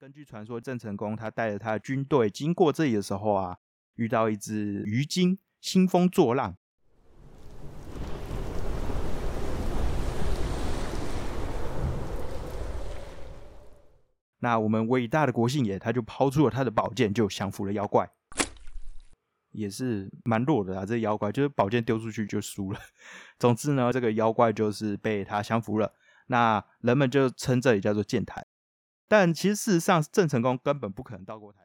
根据传说，郑成功他带着他的军队经过这里的时候啊，遇到一只鱼精，兴风作浪。那我们伟大的国姓爷，他就抛出了他的宝剑，就降服了妖怪，也是蛮弱的啊。这妖怪就是宝剑丢出去就输了。总之呢，这个妖怪就是被他降服了。那人们就称这里叫做剑台。但其实事实上，郑成功根本不可能到过台。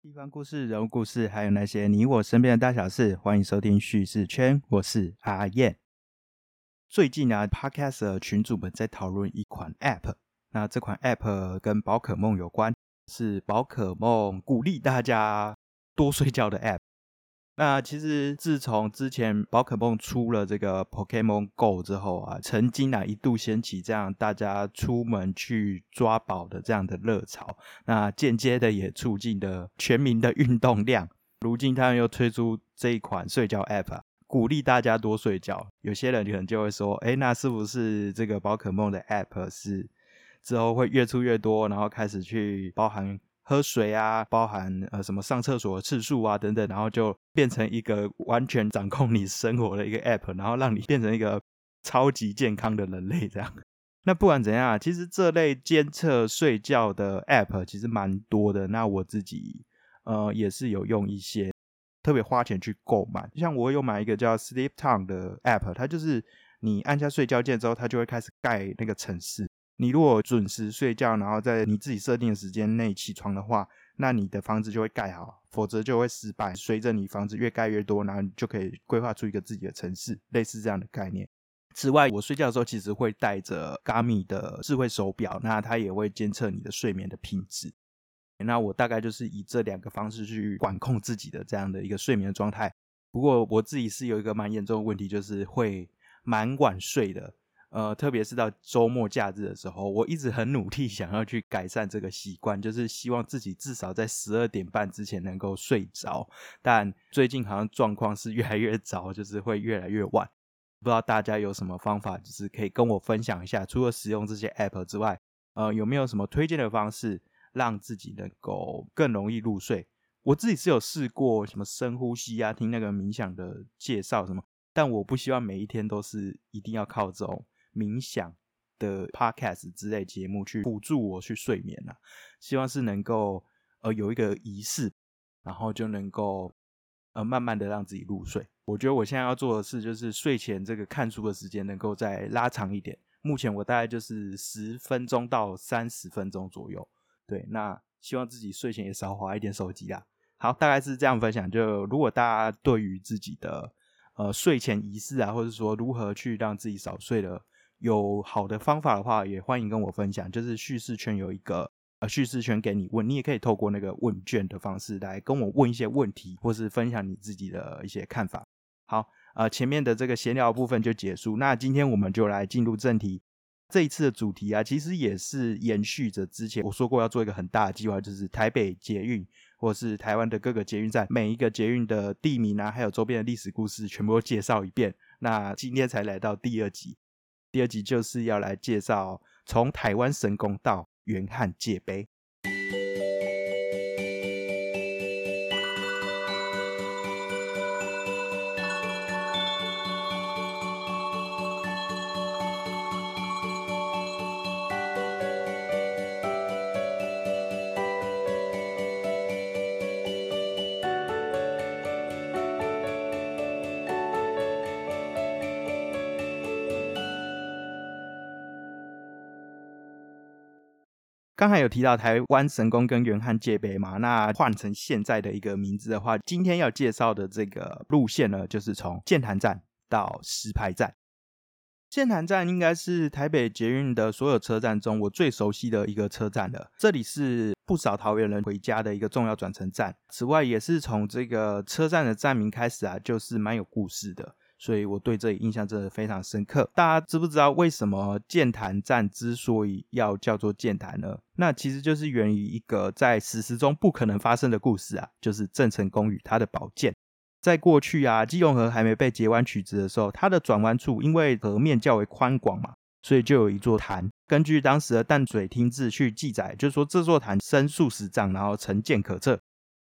地方故事、人物故事，还有那些你我身边的大小事，欢迎收听叙事圈。我是阿燕。最近啊，Podcast 群主们在讨论一款 App，那这款 App 跟宝可梦有关。是宝可梦鼓励大家多睡觉的 App。那其实自从之前宝可梦出了这个 Pokemon Go 之后啊，曾经啊一度掀起这样大家出门去抓宝的这样的热潮。那间接的也促进了全民的运动量。如今他们又推出这一款睡觉 App，鼓励大家多睡觉。有些人可能就会说：“哎，那是不是这个宝可梦的 App 是？”之后会越出越多，然后开始去包含喝水啊，包含呃什么上厕所的次数啊等等，然后就变成一个完全掌控你生活的一个 app，然后让你变成一个超级健康的人类这样。那不管怎样，其实这类监测睡觉的 app 其实蛮多的。那我自己呃也是有用一些，特别花钱去购买。像我有买一个叫 Sleep Time 的 app，它就是你按下睡觉键之后，它就会开始盖那个城市。你如果准时睡觉，然后在你自己设定的时间内起床的话，那你的房子就会盖好；否则就会失败。随着你房子越盖越多，然后你就可以规划出一个自己的城市，类似这样的概念。此外，我睡觉的时候其实会带着 Garmin 的智慧手表，那它也会监测你的睡眠的品质。那我大概就是以这两个方式去管控自己的这样的一个睡眠的状态。不过我自己是有一个蛮严重的问题，就是会蛮晚睡的。呃，特别是到周末假日的时候，我一直很努力想要去改善这个习惯，就是希望自己至少在十二点半之前能够睡着。但最近好像状况是越来越早，就是会越来越晚。不知道大家有什么方法，就是可以跟我分享一下。除了使用这些 app 之外，呃，有没有什么推荐的方式，让自己能够更容易入睡？我自己是有试过什么深呼吸啊，听那个冥想的介绍什么，但我不希望每一天都是一定要靠这种。冥想的 podcast 之类节目去辅助我去睡眠啊，希望是能够呃有一个仪式，然后就能够呃慢慢的让自己入睡。我觉得我现在要做的事就是睡前这个看书的时间能够再拉长一点。目前我大概就是十分钟到三十分钟左右。对，那希望自己睡前也少划一点手机啦。好，大概是这样分享。就如果大家对于自己的呃睡前仪式啊，或者说如何去让自己少睡的。有好的方法的话，也欢迎跟我分享。就是叙事圈有一个呃叙事圈给你问，你也可以透过那个问卷的方式来跟我问一些问题，或是分享你自己的一些看法。好，呃，前面的这个闲聊部分就结束。那今天我们就来进入正题。这一次的主题啊，其实也是延续着之前我说过要做一个很大的计划，就是台北捷运或是台湾的各个捷运站，每一个捷运的地名啊，还有周边的历史故事，全部都介绍一遍。那今天才来到第二集。第二集就是要来介绍从台湾神功到元汉界碑。刚才有提到台湾神宫跟元汉界碑嘛，那换成现在的一个名字的话，今天要介绍的这个路线呢，就是从建潭站到石牌站。建潭站应该是台北捷运的所有车站中我最熟悉的一个车站了，这里是不少桃园人回家的一个重要转乘站。此外，也是从这个车站的站名开始啊，就是蛮有故事的。所以我对这里印象真的非常深刻。大家知不知道为什么剑潭站之所以要叫做剑潭呢？那其实就是源于一个在史实中不可能发生的故事啊，就是郑成功与他的宝剑。在过去啊，基隆河还没被截弯取直的时候，它的转弯处因为河面较为宽广嘛。所以就有一座潭，根据当时的淡水厅志去记载，就是说这座潭深数十丈，然后成剑可测，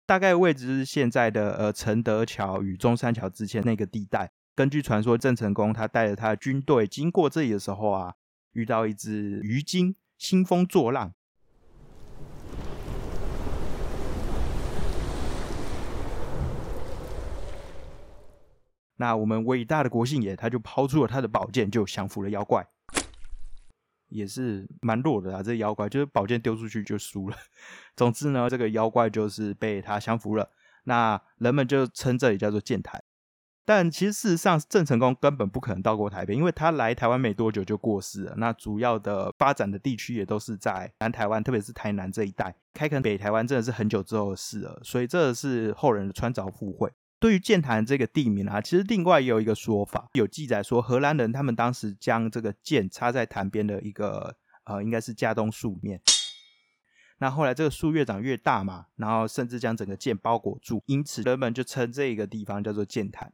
大概位置是现在的呃承德桥与中山桥之间那个地带。根据传说，郑成功他带着他的军队经过这里的时候啊，遇到一只鱼精兴风作浪，那我们伟大的国姓爷他就抛出了他的宝剑，就降服了妖怪。也是蛮弱的啊，这妖怪就是宝剑丢出去就输了。总之呢，这个妖怪就是被他降服了。那人们就称这里叫做剑台。但其实事实上，郑成功根本不可能到过台北，因为他来台湾没多久就过世了。那主要的发展的地区也都是在南台湾，特别是台南这一带。开垦北台湾真的是很久之后的事了，所以这是后人的穿凿附会。对于剑潭这个地名啊，其实另外也有一个说法，有记载说荷兰人他们当时将这个剑插在潭边的一个呃，应该是架冬树面。那后来这个树越长越大嘛，然后甚至将整个剑包裹住，因此人们就称这个地方叫做剑潭。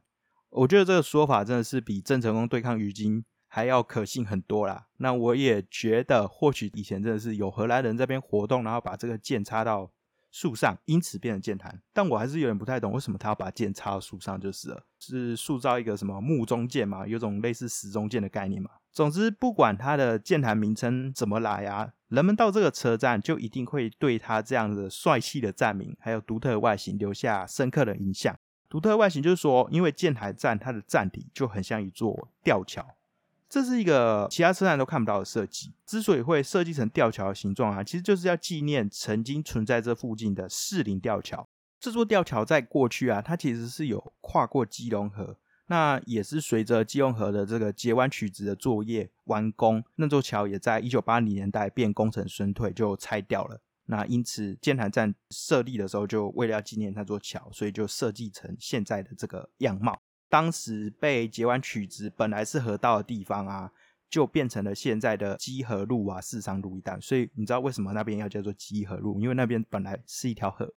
我觉得这个说法真的是比郑成功对抗鱼金还要可信很多啦。那我也觉得，或许以前真的是有荷兰人这边活动，然后把这个剑插到。树上，因此变成剑潭，但我还是有点不太懂，为什么他要把剑插到树上就是了？是塑造一个什么木中剑嘛？有种类似石中剑的概念嘛？总之，不管它的剑潭名称怎么来啊，人们到这个车站就一定会对它这样的帅气的站名，还有独特的外形留下深刻的印象。独特外形就是说，因为建台站它的站体就很像一座吊桥。这是一个其他车站都看不到的设计。之所以会设计成吊桥的形状啊，其实就是要纪念曾经存在这附近的士林吊桥。这座吊桥在过去啊，它其实是有跨过基隆河。那也是随着基隆河的这个截弯取直的作业完工，那座桥也在一九八零年代变工程衰退就拆掉了。那因此建潭站设立的时候，就为了要纪念那座桥，所以就设计成现在的这个样貌。当时被截弯取直，本来是河道的地方啊，就变成了现在的基河路啊、四商路一带。所以你知道为什么那边要叫做基河路？因为那边本来是一条河。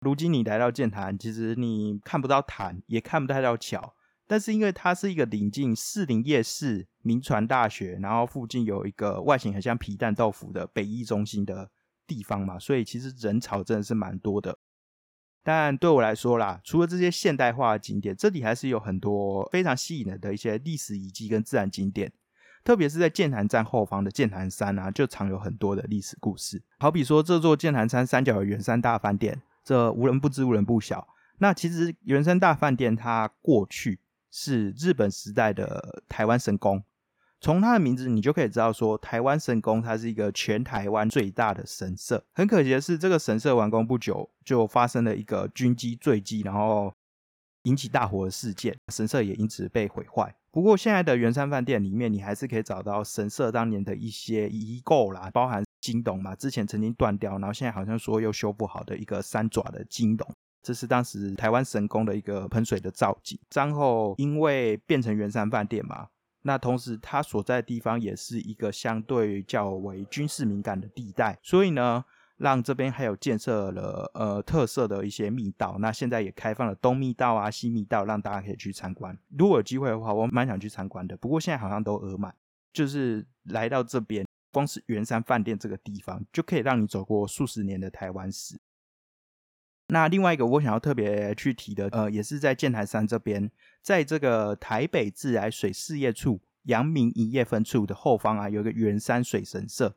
如今你来到剑潭，其实你看不到潭，也看不太到桥，但是因为它是一个临近士林夜市、民传大学，然后附近有一个外形很像皮蛋豆腐的北医中心的地方嘛，所以其实人潮真的是蛮多的。但对我来说啦，除了这些现代化的景点，这里还是有很多非常吸引人的一些历史遗迹跟自然景点。特别是在剑潭站后方的剑潭山啊，就藏有很多的历史故事。好比说这座剑潭山山脚的圆山大饭店，这无人不知无人不晓。那其实圆山大饭店它过去是日本时代的台湾神宫。从它的名字，你就可以知道说，台湾神宫它是一个全台湾最大的神社。很可惜的是，这个神社完工不久，就发生了一个军机坠机，然后引起大火的事件，神社也因此被毁坏。不过，现在的圆山饭店里面，你还是可以找到神社当年的一些遗构啦，包含金董嘛，之前曾经断掉，然后现在好像说又修复好的一个三爪的金董，这是当时台湾神宫的一个喷水的造景。然后因为变成圆山饭店嘛。那同时，它所在的地方也是一个相对较为军事敏感的地带，所以呢，让这边还有建设了呃特色的一些密道。那现在也开放了东密道啊、西密道，让大家可以去参观。如果有机会的话，我蛮想去参观的。不过现在好像都额满。就是来到这边，光是圆山饭店这个地方，就可以让你走过数十年的台湾史。那另外一个我想要特别去提的，呃，也是在建台山这边，在这个台北自来水事业处阳明一业分处的后方啊，有一个圆山水神社。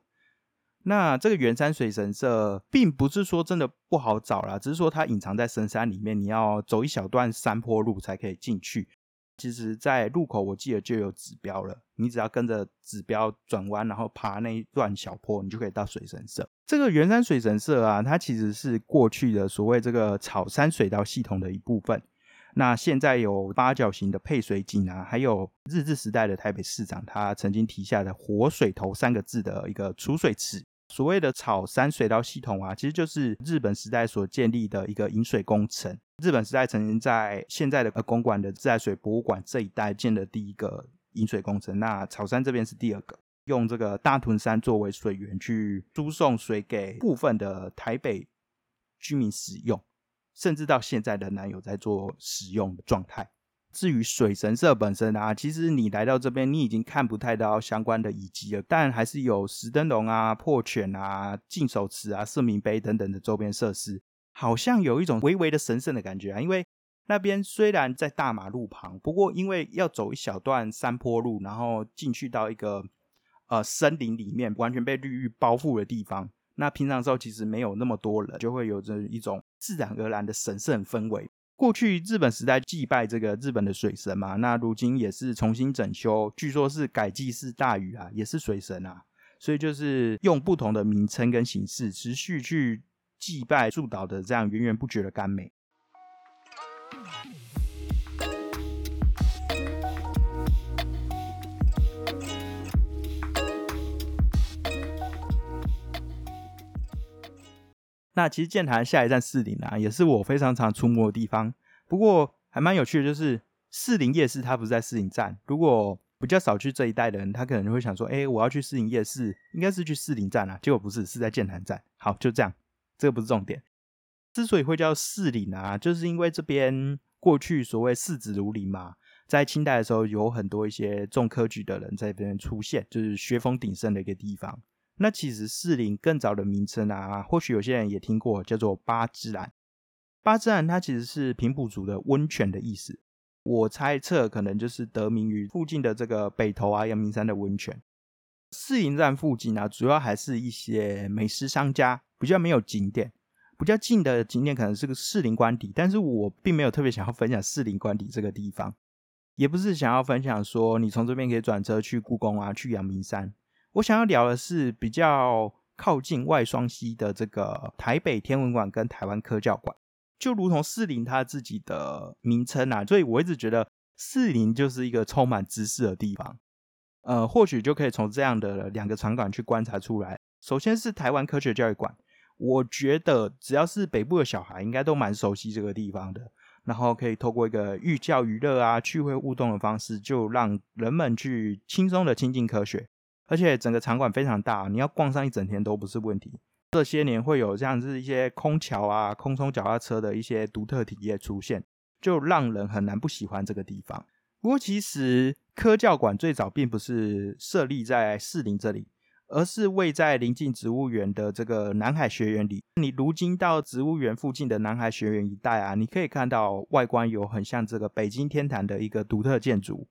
那这个圆山水神社，并不是说真的不好找啦，只是说它隐藏在深山里面，你要走一小段山坡路才可以进去。其实，在路口我记得就有指标了，你只要跟着指标转弯，然后爬那一段小坡，你就可以到水神社。这个圆山水神社啊，它其实是过去的所谓这个草山水道系统的一部分。那现在有八角形的配水井啊，还有日治时代的台北市长他曾经提下的“活水头”三个字的一个储水池。所谓的草山水道系统啊，其实就是日本时代所建立的一个引水工程。日本时代曾经在现在的公馆的自来水博物馆这一带建的第一个引水工程，那草山这边是第二个，用这个大屯山作为水源去输送水给部分的台北居民使用，甚至到现在仍然有在做使用的状态。至于水神社本身啊，其实你来到这边，你已经看不太到相关的遗迹了，但还是有石灯笼啊、破犬啊、净手池啊、圣明碑等等的周边设施。好像有一种微微的神圣的感觉啊，因为那边虽然在大马路旁，不过因为要走一小段山坡路，然后进去到一个呃森林里面，完全被绿郁包覆的地方。那平常时候其实没有那么多人，就会有着一种自然而然的神圣氛围。过去日本时代祭拜这个日本的水神嘛，那如今也是重新整修，据说是改祭祀大禹啊，也是水神啊，所以就是用不同的名称跟形式持续去。祭拜祝祷的这样源源不绝的甘美。那其实剑潭下一站四林啊，也是我非常常出没的地方。不过还蛮有趣的，就是四林夜市它不是在四林站。如果比较少去这一带的人，他可能就会想说：“哎，我要去四林夜市，应该是去四林站啊。”结果不是，是在剑潭站。好，就这样。这个不是重点，之所以会叫士林啊，就是因为这边过去所谓四子如林嘛，在清代的时候有很多一些重科举的人在这边出现，就是学风鼎盛的一个地方。那其实士林更早的名称啊，或许有些人也听过，叫做八芝兰。八芝兰它其实是平埔族的温泉的意思，我猜测可能就是得名于附近的这个北投啊、阳明山的温泉。士林站附近啊，主要还是一些美食商家。比较没有景点，比较近的景点可能是个士林官邸，但是我并没有特别想要分享士林官邸这个地方，也不是想要分享说你从这边可以转车去故宫啊，去阳明山。我想要聊的是比较靠近外双溪的这个台北天文馆跟台湾科教馆，就如同士林它自己的名称啊，所以我一直觉得士林就是一个充满知识的地方。呃，或许就可以从这样的两个场馆去观察出来。首先是台湾科学教育馆。我觉得只要是北部的小孩，应该都蛮熟悉这个地方的。然后可以透过一个寓教于乐啊、趣味互动的方式，就让人们去轻松的亲近科学。而且整个场馆非常大，你要逛上一整天都不是问题。这些年会有这样子一些空桥啊、空中脚踏车的一些独特体验出现，就让人很难不喜欢这个地方。不过其实科教馆最早并不是设立在士林这里。而是位在临近植物园的这个南海学园里。你如今到植物园附近的南海学园一带啊，你可以看到外观有很像这个北京天坛的一个独特建筑。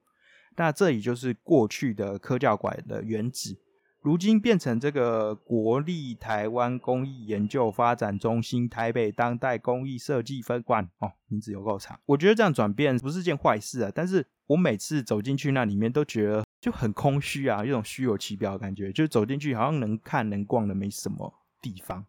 那这里就是过去的科教馆的原址，如今变成这个国立台湾工艺研究发展中心台北当代工艺设计分馆。哦，名字有够长。我觉得这样转变不是件坏事啊，但是我每次走进去那里面都觉得。就很空虚啊，一种虚有其表的感觉。就走进去，好像能看能逛的没什么地方。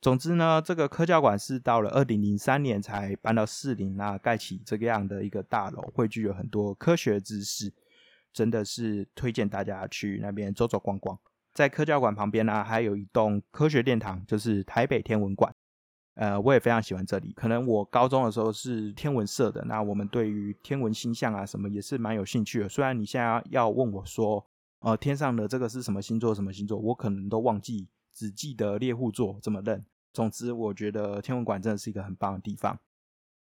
总之呢，这个科教馆是到了二零零三年才搬到士林啊，盖起这个样的一个大楼，汇聚了很多科学知识，真的是推荐大家去那边走走逛逛。在科教馆旁边呢，还有一栋科学殿堂，就是台北天文馆。呃，我也非常喜欢这里。可能我高中的时候是天文社的，那我们对于天文星象啊什么也是蛮有兴趣的。虽然你现在要问我说，呃，天上的这个是什么星座，什么星座，我可能都忘记，只记得猎户座这么认。总之，我觉得天文馆真的是一个很棒的地方。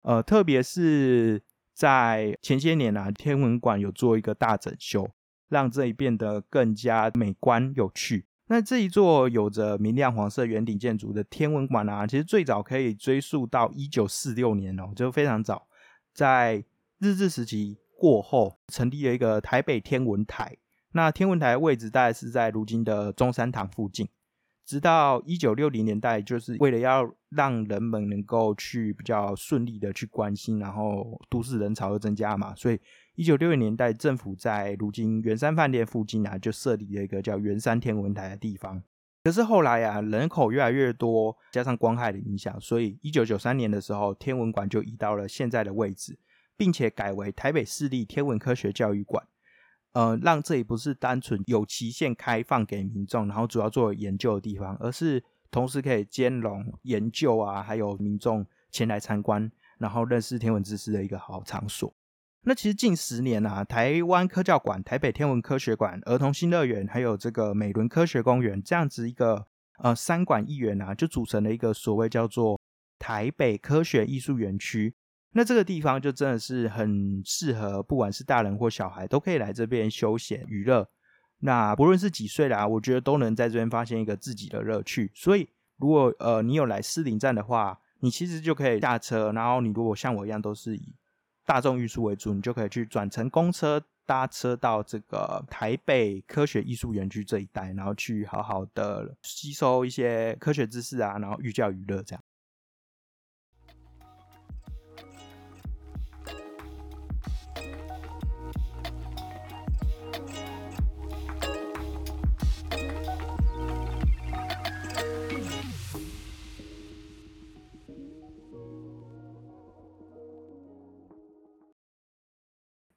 呃，特别是在前些年啊，天文馆有做一个大整修，让这里变得更加美观有趣。那这一座有着明亮黄色圆顶建筑的天文馆啊，其实最早可以追溯到一九四六年哦，就非常早，在日治时期过后，成立了一个台北天文台。那天文台位置大概是在如今的中山堂附近。直到一九六零年代，就是为了要让人们能够去比较顺利的去关心，然后都市人潮又增加嘛，所以。一九六零年代，政府在如今圆山饭店附近啊，就设立了一个叫圆山天文台的地方。可是后来啊，人口越来越多，加上光害的影响，所以一九九三年的时候，天文馆就移到了现在的位置，并且改为台北市立天文科学教育馆。呃，让这里不是单纯有期限开放给民众，然后主要做研究的地方，而是同时可以兼容研究啊，还有民众前来参观。然后认识天文知识的一个好场所。那其实近十年啊，台湾科教馆、台北天文科学馆、儿童新乐园，还有这个美伦科学公园这样子一个呃三馆一园啊，就组成了一个所谓叫做台北科学艺术园区。那这个地方就真的是很适合，不管是大人或小孩都可以来这边休闲娱乐。那不论是几岁啦，我觉得都能在这边发现一个自己的乐趣。所以如果呃你有来士林站的话，你其实就可以下车，然后你如果像我一样都是以大众运输为主，你就可以去转乘公车搭车到这个台北科学艺术园区这一带，然后去好好的吸收一些科学知识啊，然后寓教于乐这样。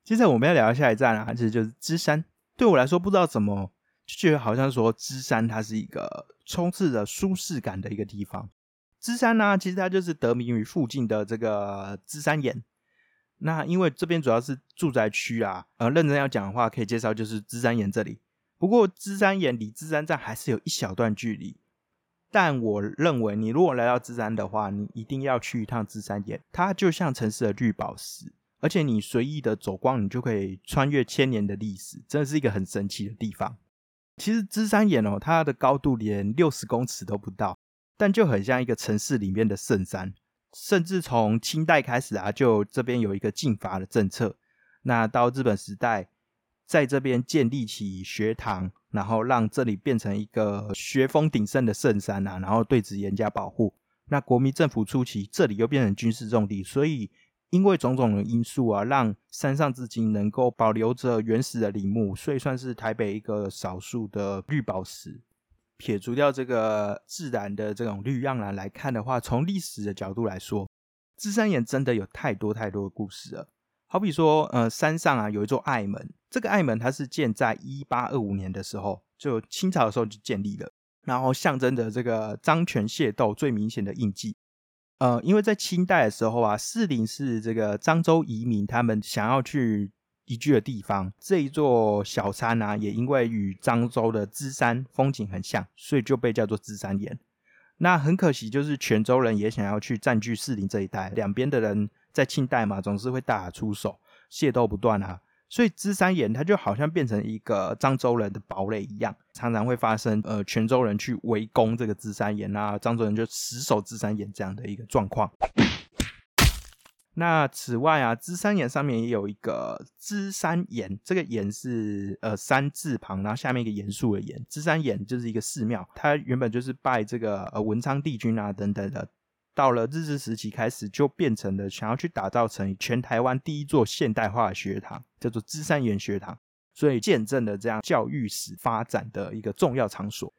接着我们要聊下一站啊，其实就是芝山。对我来说，不知道怎么就觉得好像说芝山它是一个充斥着舒适感的一个地方。芝山呢，其实它就是得名于附近的这个芝山岩。那因为这边主要是住宅区啊，呃，认真要讲的话，可以介绍就是芝山岩这里。不过芝山岩离芝山站还是有一小段距离。但我认为，你如果来到芝山的话，你一定要去一趟芝山岩，它就像城市的绿宝石。而且你随意的走光，你就可以穿越千年的历史，真的是一个很神奇的地方。其实芝山岩哦，它的高度连六十公尺都不到，但就很像一个城市里面的圣山。甚至从清代开始啊，就这边有一个禁伐的政策。那到日本时代，在这边建立起学堂，然后让这里变成一个学风鼎盛的圣山啊，然后对此严加保护。那国民政府初期，这里又变成军事重地，所以。因为种种的因素啊，让山上至今能够保留着原始的林木，所以算是台北一个少数的绿宝石。撇除掉这个自然的这种绿样来看的话，从历史的角度来说，芝山岩真的有太多太多的故事了。好比说，呃，山上啊有一座爱门，这个爱门它是建在一八二五年的时候，就清朝的时候就建立了，然后象征着这个张权械斗最明显的印记。呃，因为在清代的时候啊，士林是这个漳州移民他们想要去移居的地方。这一座小山啊，也因为与漳州的芝山风景很像，所以就被叫做芝山岩。那很可惜，就是泉州人也想要去占据士林这一带，两边的人在清代嘛，总是会大打出手，械斗不断啊。所以芝山岩它就好像变成一个漳州人的堡垒一样，常常会发生呃泉州人去围攻这个芝山岩啊，漳州人就死守芝山岩这样的一个状况。那此外啊，芝山岩上面也有一个芝山岩，这个岩是呃山字旁，然后下面一个严肃的严。芝山岩就是一个寺庙，它原本就是拜这个呃文昌帝君啊等等的。到了日治时期开始，就变成了想要去打造成全台湾第一座现代化的学堂，叫做芝山岩学堂，所以见证了这样教育史发展的一个重要场所。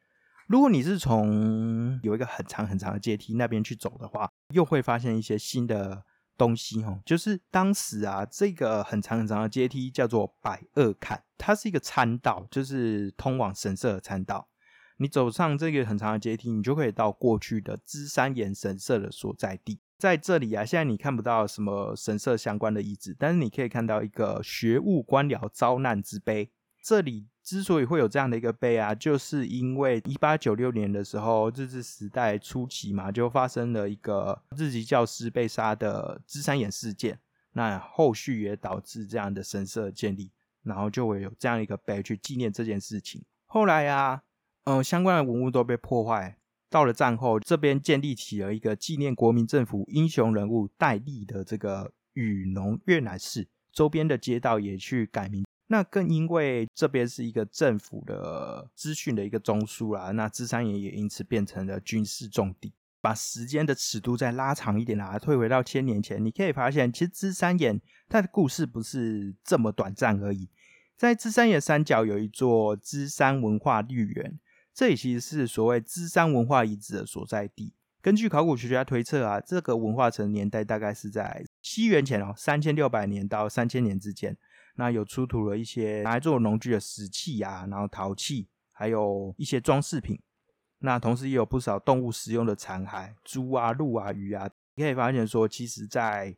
如果你是从有一个很长很长的阶梯那边去走的话，又会发现一些新的东西哦。就是当时啊，这个很长很长的阶梯叫做百二坎，它是一个参道，就是通往神社的参道。你走上这个很长的阶梯，你就可以到过去的芝山岩神社的所在地。在这里啊，现在你看不到什么神社相关的遗址，但是你可以看到一个学务官僚遭难之碑。这里之所以会有这样的一个碑啊，就是因为一八九六年的时候，日治时代初期嘛，就发生了一个日籍教师被杀的芝山岩事件。那后续也导致这样的神社建立，然后就会有这样一个碑去纪念这件事情。后来啊。嗯，相关的文物都被破坏。到了战后，这边建立起了一个纪念国民政府英雄人物戴笠的这个雨农越南市，周边的街道也去改名。那更因为这边是一个政府的资讯的一个中枢啦，那芝山岩也因此变成了军事重地。把时间的尺度再拉长一点啦，退回到千年前，你可以发现，其实芝山岩它的故事不是这么短暂而已。在芝山岩山脚有一座芝山文化绿园。这里其实是所谓芝山文化遗址的所在地。根据考古学家推测啊，这个文化城年代大概是在西元前哦三千六百年到三千年之间。那有出土了一些拿来做农具的石器啊，然后陶器，还有一些装饰品。那同时也有不少动物食用的残骸，猪啊、鹿啊、鱼啊。你可以发现说，其实，在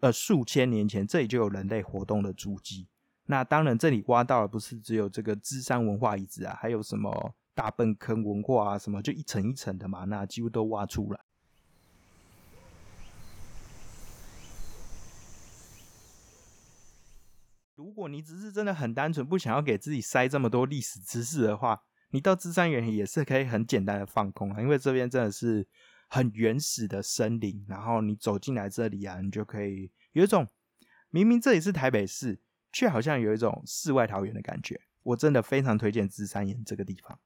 呃数千年前，这里就有人类活动的足迹。那当然，这里挖到的不是只有这个芝山文化遗址啊，还有什么大粪坑文化啊，什么就一层一层的嘛，那几乎都挖出来。如果你只是真的很单纯，不想要给自己塞这么多历史知识的话，你到芝山园也是可以很简单的放空啊，因为这边真的是很原始的森林，然后你走进来这里啊，你就可以有一种明明这里是台北市，却好像有一种世外桃源的感觉。我真的非常推荐芝山岩这个地方。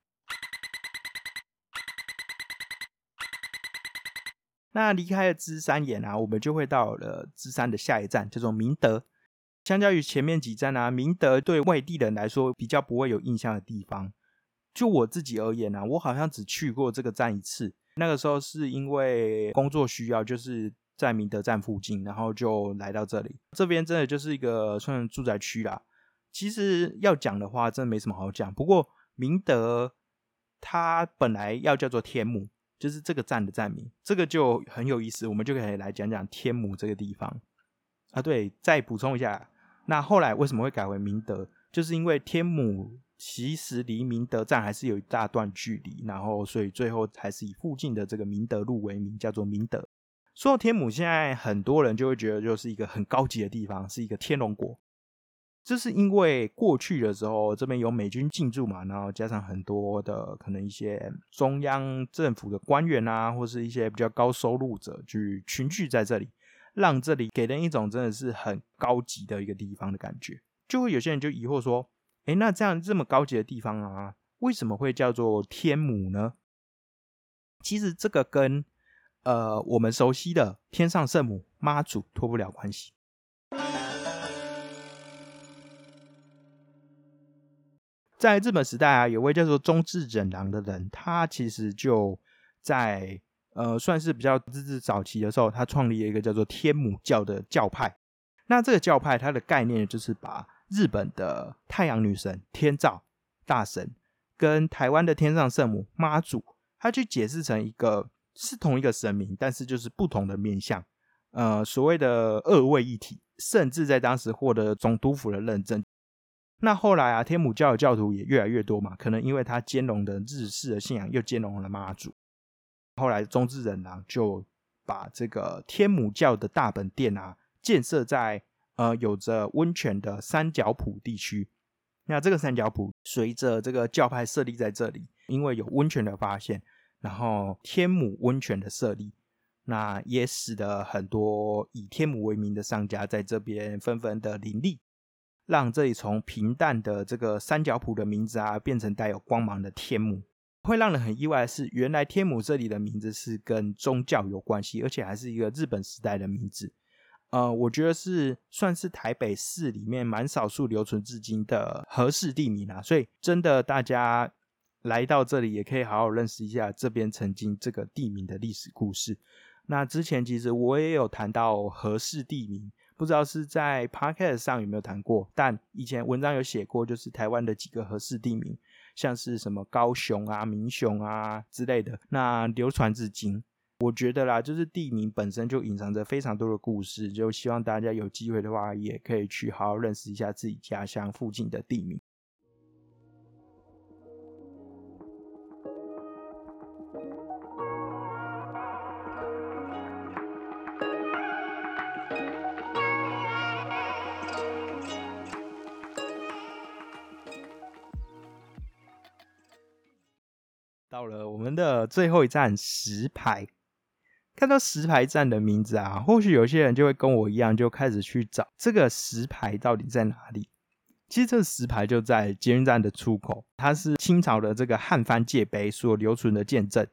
那离开了芝山岩啊，我们就会到了芝山的下一站，叫做明德。相较于前面几站啊，明德对外地人来说比较不会有印象的地方。就我自己而言啊，我好像只去过这个站一次。那个时候是因为工作需要，就是在明德站附近，然后就来到这里。这边真的就是一个算住宅区啦。其实要讲的话，真的没什么好讲。不过明德它本来要叫做天母，就是这个站的站名，这个就很有意思。我们就可以来讲讲天母这个地方啊。对，再补充一下。那后来为什么会改为明德？就是因为天母其实离明德站还是有一大段距离，然后所以最后还是以附近的这个明德路为名，叫做明德。说到天母，现在很多人就会觉得就是一个很高级的地方，是一个天龙国。这是因为过去的时候这边有美军进驻嘛，然后加上很多的可能一些中央政府的官员啊，或是一些比较高收入者去群聚在这里。让这里给人一种真的是很高级的一个地方的感觉，就会有些人就疑惑说：“哎，那这样这么高级的地方啊，为什么会叫做天母呢？”其实这个跟呃我们熟悉的天上圣母妈祖脱不了关系。在日本时代啊，有位叫做中智忍郎的人，他其实就在。呃，算是比较日治早期的时候，他创立了一个叫做天母教的教派。那这个教派它的概念就是把日本的太阳女神天照大神跟台湾的天上圣母妈祖，他去解释成一个是同一个神明，但是就是不同的面相。呃，所谓的二位一体，甚至在当时获得总督府的认证。那后来啊，天母教的教徒也越来越多嘛，可能因为他兼容的日式的信仰，又兼容了妈祖。后来，中之人呢就把这个天母教的大本殿啊建设在呃有着温泉的三角浦地区。那这个三角浦随着这个教派设立在这里，因为有温泉的发现，然后天母温泉的设立，那也使得很多以天母为名的商家在这边纷纷的林立，让这里从平淡的这个三角浦的名字啊变成带有光芒的天母。会让人很意外的是，原来天母这里的名字是跟宗教有关系，而且还是一个日本时代的名字。呃，我觉得是算是台北市里面蛮少数留存至今的合适地名啊。所以真的大家来到这里，也可以好好认识一下这边曾经这个地名的历史故事。那之前其实我也有谈到合适地名，不知道是在 podcast 上有没有谈过，但以前文章有写过，就是台湾的几个合适地名。像是什么高雄啊、民雄啊之类的，那流传至今，我觉得啦，就是地名本身就隐藏着非常多的故事，就希望大家有机会的话，也可以去好好认识一下自己家乡附近的地名。的最后一站石牌，看到石牌站的名字啊，或许有些人就会跟我一样，就开始去找这个石牌到底在哪里。其实这个石牌就在捷运站的出口，它是清朝的这个汉番界碑所留存的见证。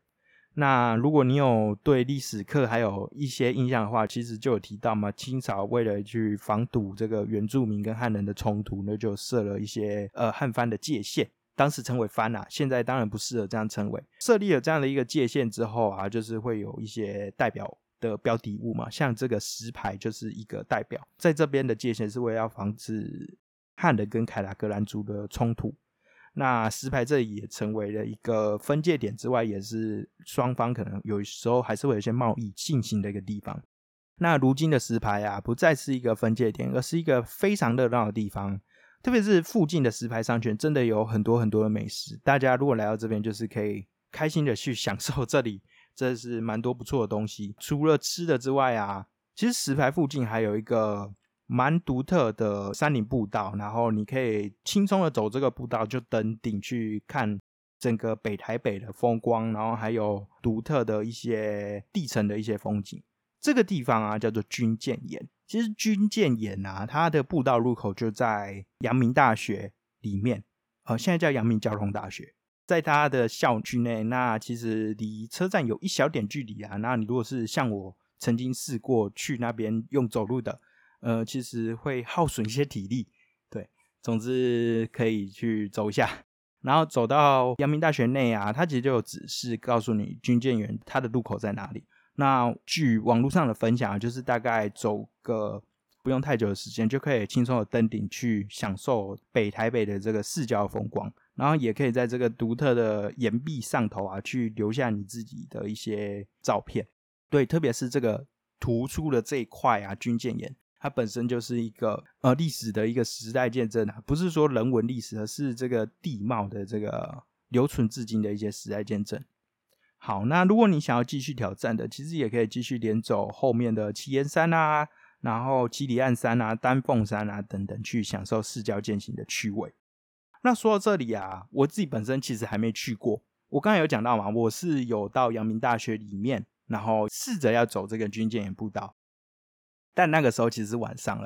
那如果你有对历史课还有一些印象的话，其实就有提到嘛，清朝为了去防堵这个原住民跟汉人的冲突，那就设了一些呃汉番的界限。当时称为藩啊，现在当然不适合这样称为。设立了这样的一个界限之后啊，就是会有一些代表的标的物嘛，像这个石牌就是一个代表，在这边的界限是为了要防止汉人跟凯达格兰族的冲突。那石牌这里也成为了一个分界点之外，也是双方可能有时候还是会有一些贸易进行的一个地方。那如今的石牌啊，不再是一个分界点，而是一个非常热闹的地方。特别是附近的石牌商圈，真的有很多很多的美食。大家如果来到这边，就是可以开心的去享受这里，这是蛮多不错的东西。除了吃的之外啊，其实石牌附近还有一个。蛮独特的山林步道，然后你可以轻松的走这个步道，就登顶去看整个北台北的风光，然后还有独特的一些地层的一些风景。这个地方啊，叫做军舰岩。其实军舰岩啊，它的步道入口就在阳明大学里面，呃，现在叫阳明交通大学，在它的校区内。那其实离车站有一小点距离啊。那你如果是像我曾经试过去那边用走路的。呃，其实会耗损一些体力，对。总之可以去走一下，然后走到阳明大学内啊，它其实就有指示告诉你军舰员它的入口在哪里。那据网络上的分享，就是大概走个不用太久的时间，就可以轻松的登顶去享受北台北的这个市郊风光，然后也可以在这个独特的岩壁上头啊，去留下你自己的一些照片。对，特别是这个突出的这一块啊，军舰岩。它本身就是一个呃历史的一个时代见证啊，不是说人文历史，而是这个地貌的这个留存至今的一些时代见证。好，那如果你想要继续挑战的，其实也可以继续连走后面的七岩山啊，然后七里岸山啊、丹凤山啊等等，去享受四郊践行的趣味。那说到这里啊，我自己本身其实还没去过。我刚才有讲到嘛，我是有到阳明大学里面，然后试着要走这个军舰岩步道。但那个时候其实是晚上了。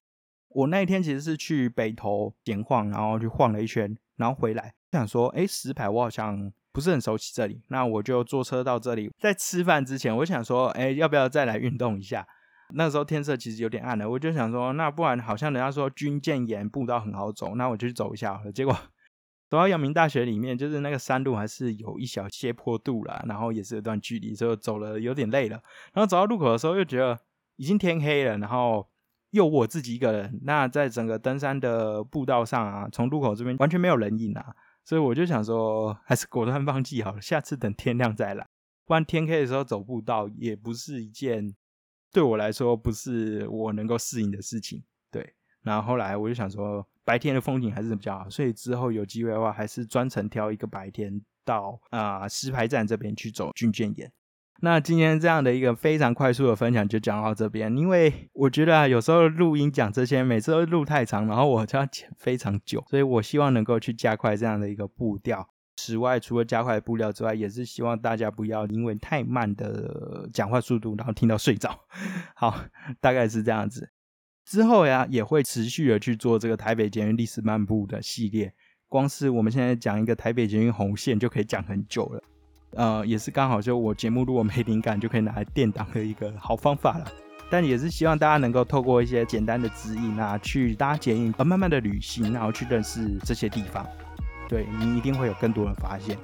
我那一天其实是去北投闲晃，然后去晃了一圈，然后回来想说，哎，石牌我好像不是很熟悉这里，那我就坐车到这里。在吃饭之前，我想说，哎，要不要再来运动一下？那时候天色其实有点暗了，我就想说，那不然好像人家说军舰岩步道很好走，那我就去走一下。结果走到阳明大学里面，就是那个山路还是有一小些坡度啦，然后也是有段距离，所以走了有点累了。然后走到路口的时候又觉得。已经天黑了，然后又我自己一个人，那在整个登山的步道上啊，从路口这边完全没有人影啊，所以我就想说，还是果断放弃好了，下次等天亮再来。不然天黑的时候走步道也不是一件对我来说不是我能够适应的事情。对，然后后来我就想说，白天的风景还是比较好，所以之后有机会的话，还是专程挑一个白天到啊石牌站这边去走军舰岩。那今天这样的一个非常快速的分享就讲到这边，因为我觉得啊，有时候录音讲这些，每次都录太长，然后我就要剪非常久，所以我希望能够去加快这样的一个步调。此外，除了加快步调之外，也是希望大家不要因为太慢的讲话速度，然后听到睡着。好，大概是这样子。之后呀，也会持续的去做这个台北捷运历史漫步的系列。光是我们现在讲一个台北捷运红线，就可以讲很久了。呃，也是刚好就我节目如果没灵感，就可以拿来垫档的一个好方法了。但也是希望大家能够透过一些简单的指引啊，去搭捷运，而慢慢的旅行，然后去认识这些地方。对你一定会有更多的发现。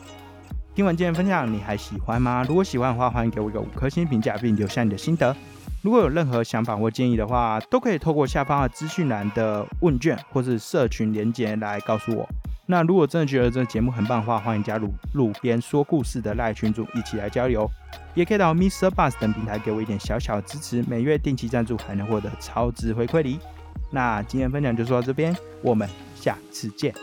听完今天分享，你还喜欢吗？如果喜欢的话，欢迎给我一个五颗星评价，并留下你的心得。如果有任何想法或建议的话，都可以透过下方的资讯栏的问卷或是社群连接来告诉我。那如果真的觉得这个节目很棒的话，欢迎加入路边说故事的赖群组，一起来交流。也可以到 Mr. Bus 等平台给我一点小小支持，每月定期赞助还能获得超值回馈礼。那今天分享就说到这边，我们下次见。